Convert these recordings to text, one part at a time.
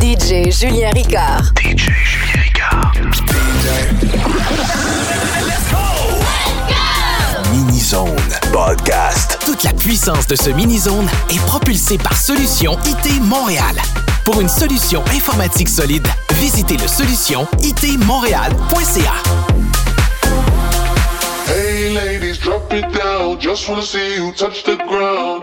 DJ Julien Ricard. DJ Julien Ricard. Let's go! Mini-Zone Podcast. Toute la puissance de ce mini-zone est propulsée par Solution IT Montréal. Pour une solution informatique solide, visitez le solution itmontréal.ca. Hey ladies, drop it down. Just wanna see you touch the ground.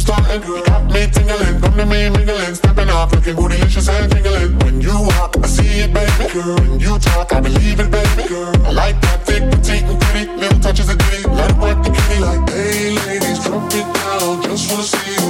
Starting? You got me tingling, come to me mingling, stepping off, looking bootylicious and tingling. When you walk, I see it, baby. Girl, when you talk, I believe it, baby. Girl, I like that thick, petite, and pretty. Little touches of ditty, let it work the kitty. Like, hey, ladies, drop it down. Just wanna see you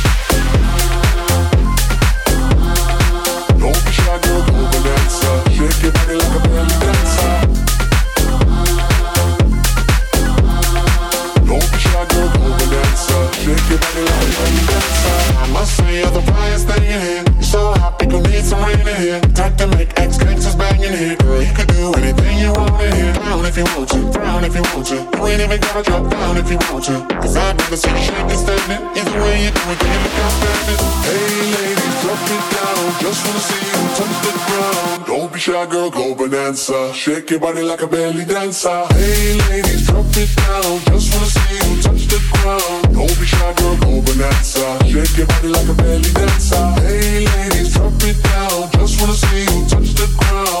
If you want to, down if you want to. You ain't even gotta drop down if you want to. Cause I'd rather see you shake and standing. Either way you do it, then you look outstanding. Hey, ladies, drop it down. Just wanna see you touch the ground. Don't be shy, girl, go bonanza. Shake your body like a belly dancer. Hey, ladies, drop it down. Just wanna see you touch the ground. Don't be shy, girl, go bonanza. Shake your body like a belly dancer. Hey, ladies, drop it down. Just wanna see you touch the ground.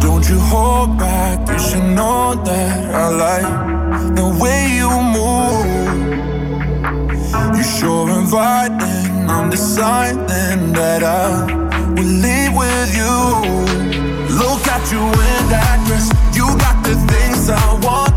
Don't you hold back, you should know that I like the way you move. You sure inviting, I'm deciding that I will leave with you. Look at you in that dress, you got the things I want.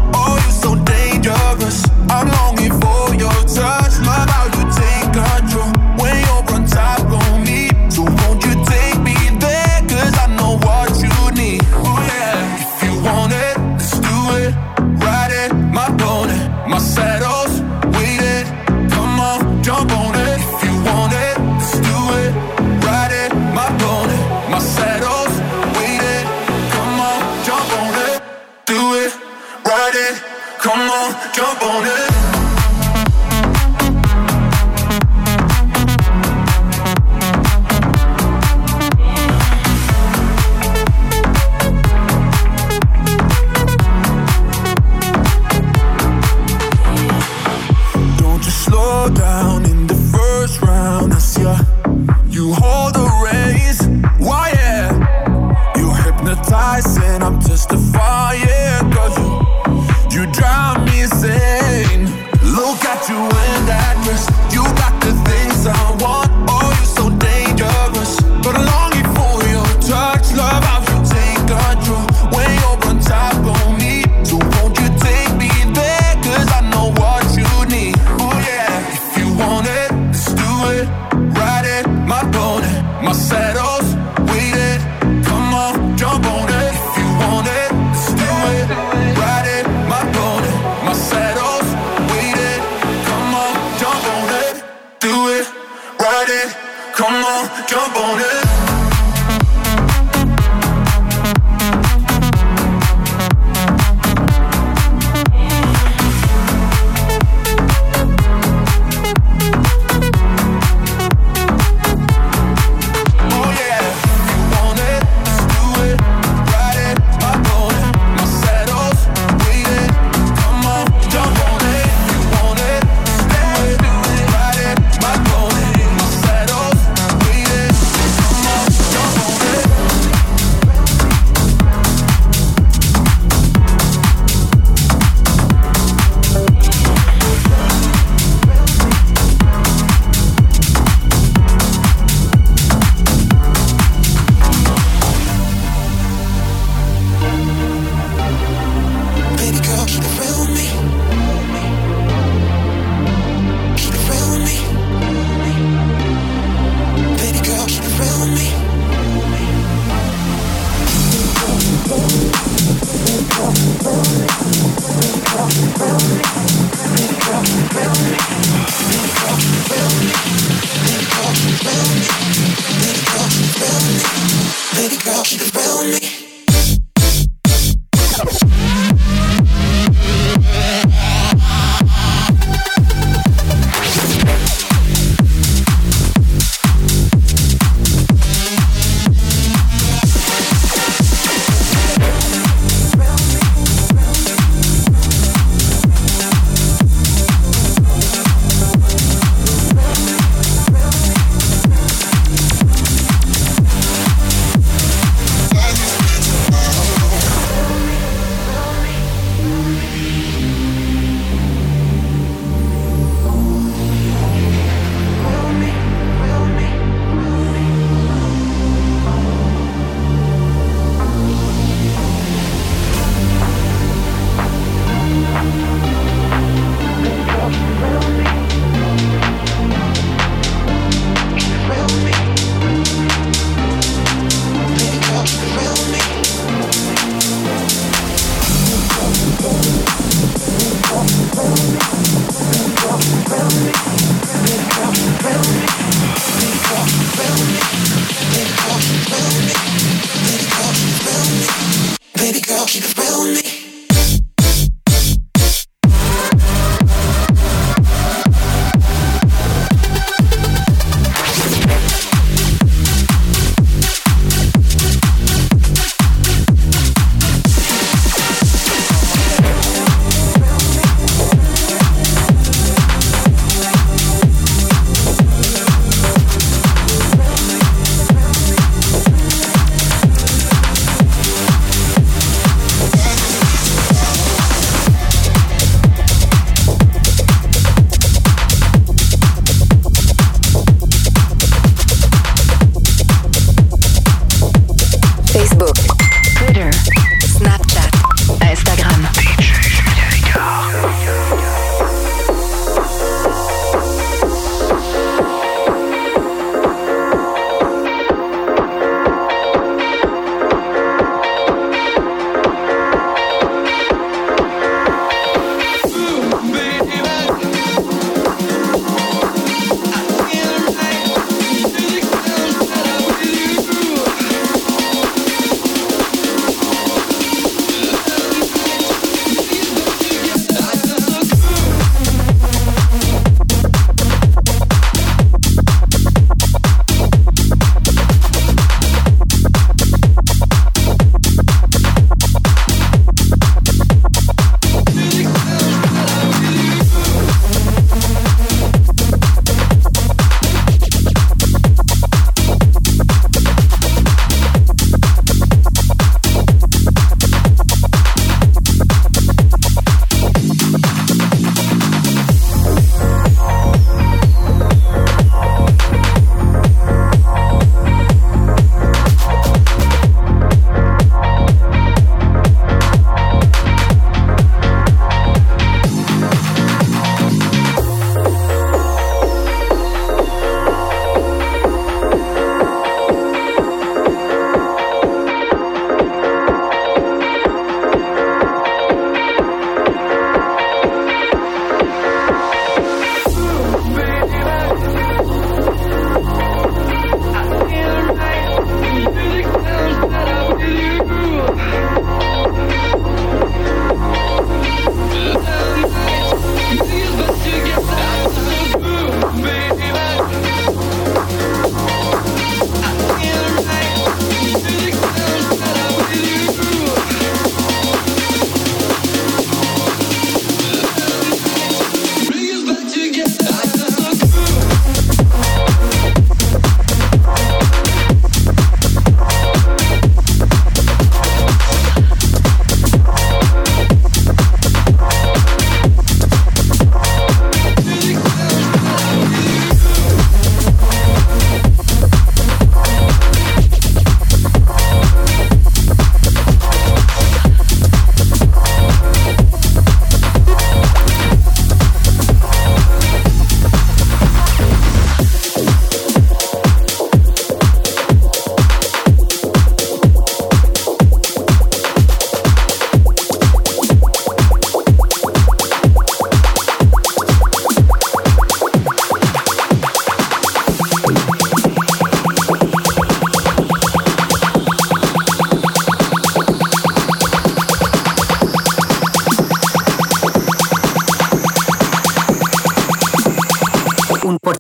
Baby girl, she just me.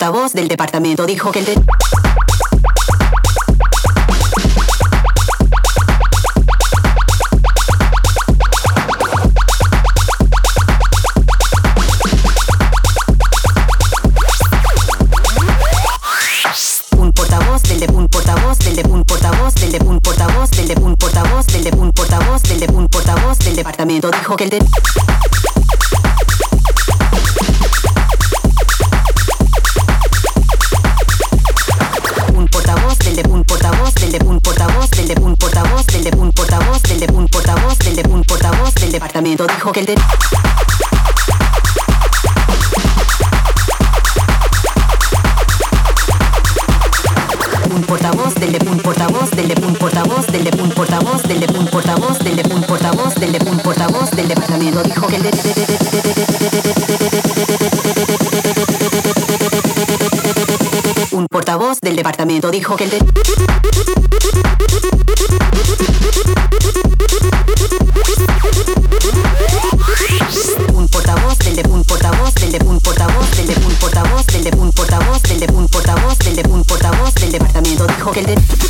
portavoz del departamento dijo que el de departamento dijo que el de departamento dijo que el de un portavoz del de un portavoz del de un portavoz del de un portavoz del de un portavoz del de un portavoz del de un portavoz del departamento dijo que el de un portavoz del departamento dijo que el de dijo que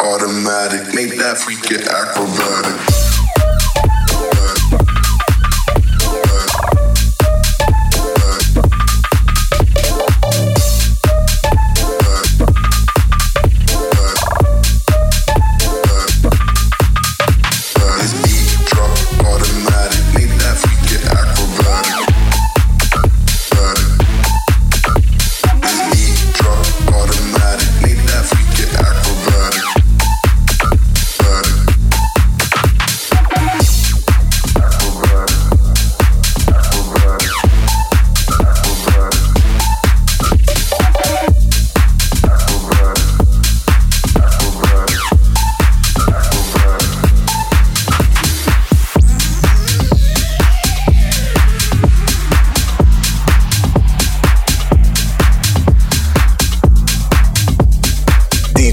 automatic. Make that freak get acrobatic.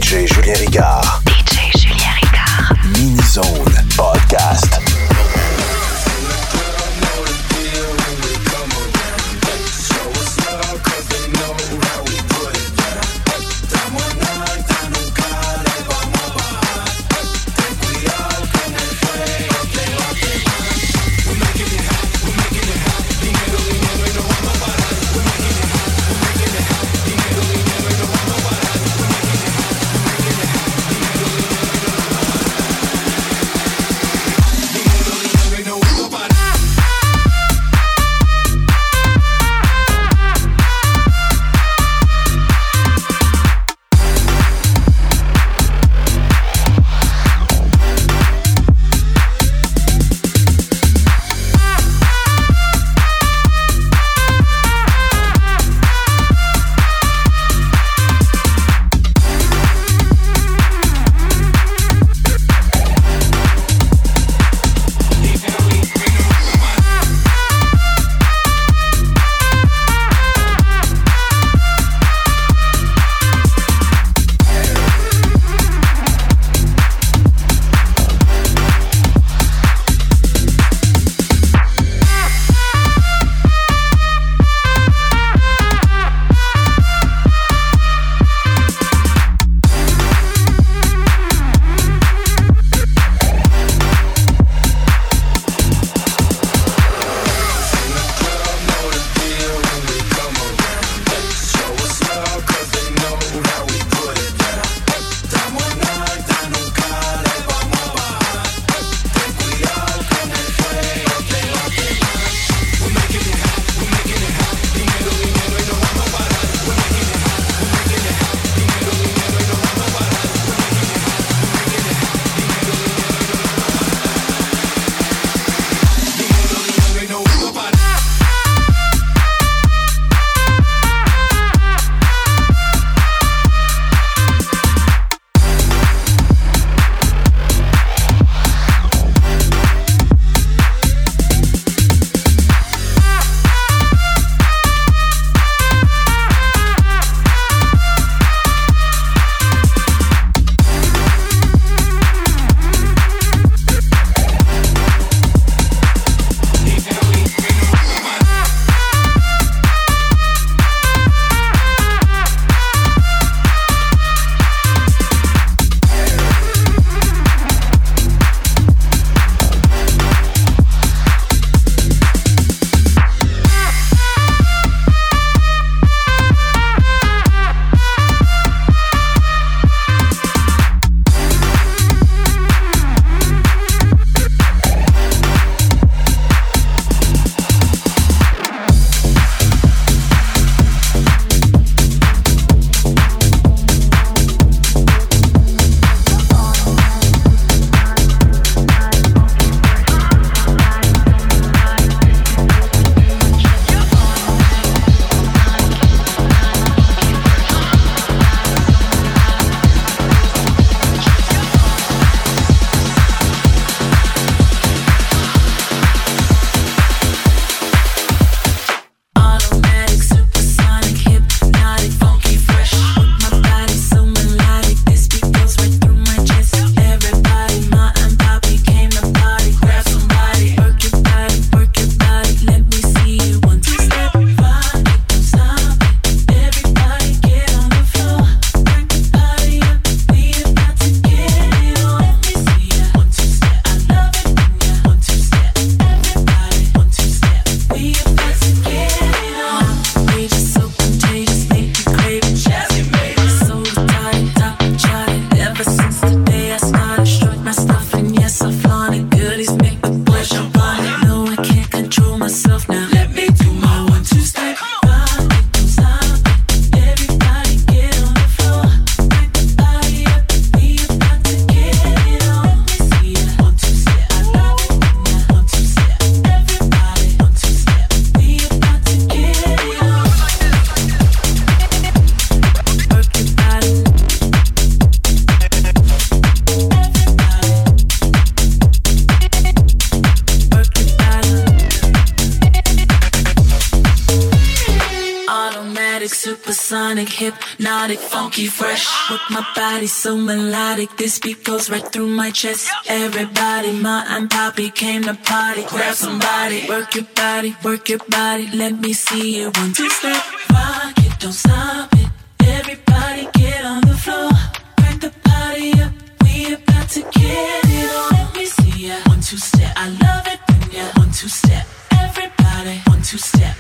DJ Julien Ricard. DJ Julien Ricard. Mini Zone. My body so melodic, this beat goes right through my chest. Everybody, my and poppy came to party. Grab somebody, work your body, work your body. Let me see you one two step, rock it, don't stop it. Everybody, get on the floor, crank the party up. We about to get it on. Let me see ya one two step. I love it when ya one two step. Everybody, one two step.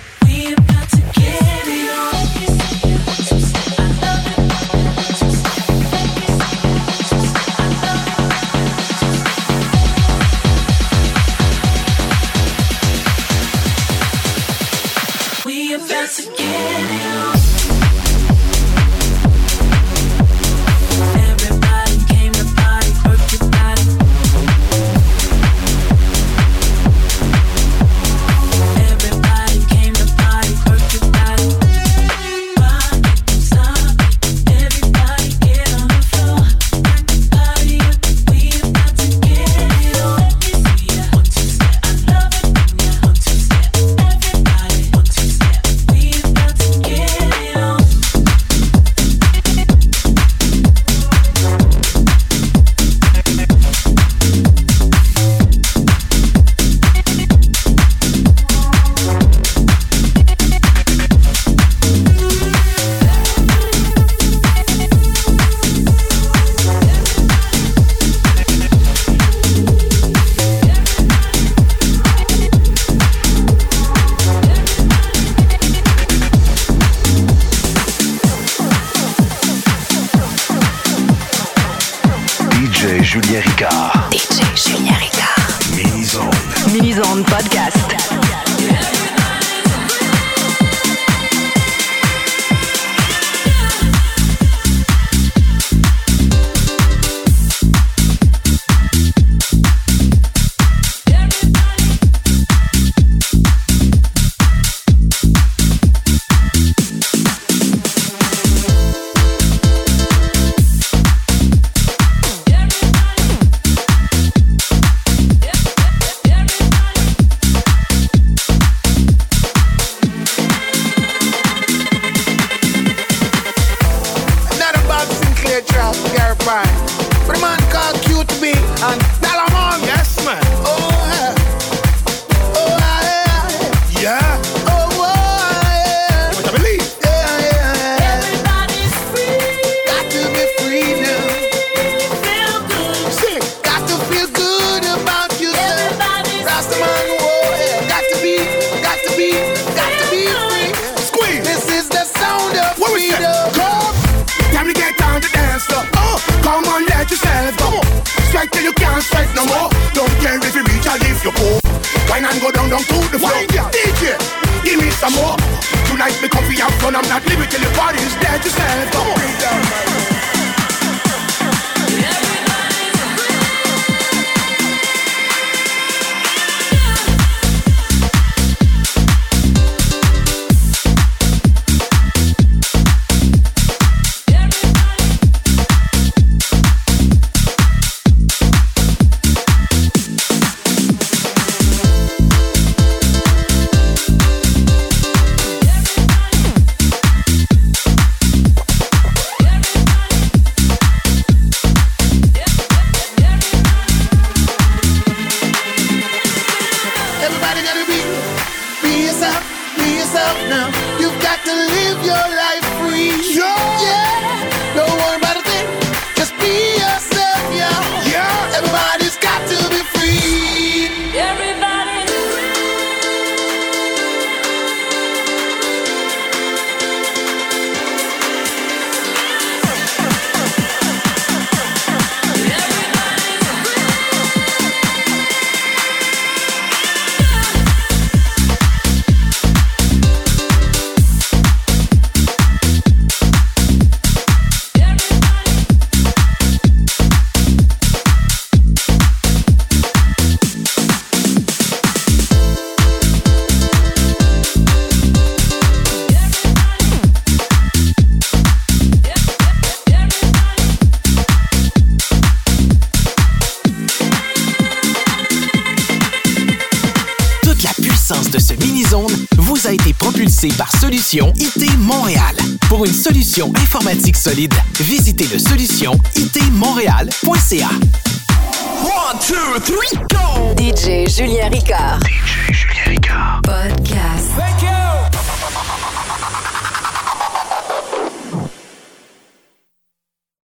Pour une solution informatique solide, visitez le solution itmontréal.ca. DJ Julien Ricard. DJ Julien Ricard. Podcast.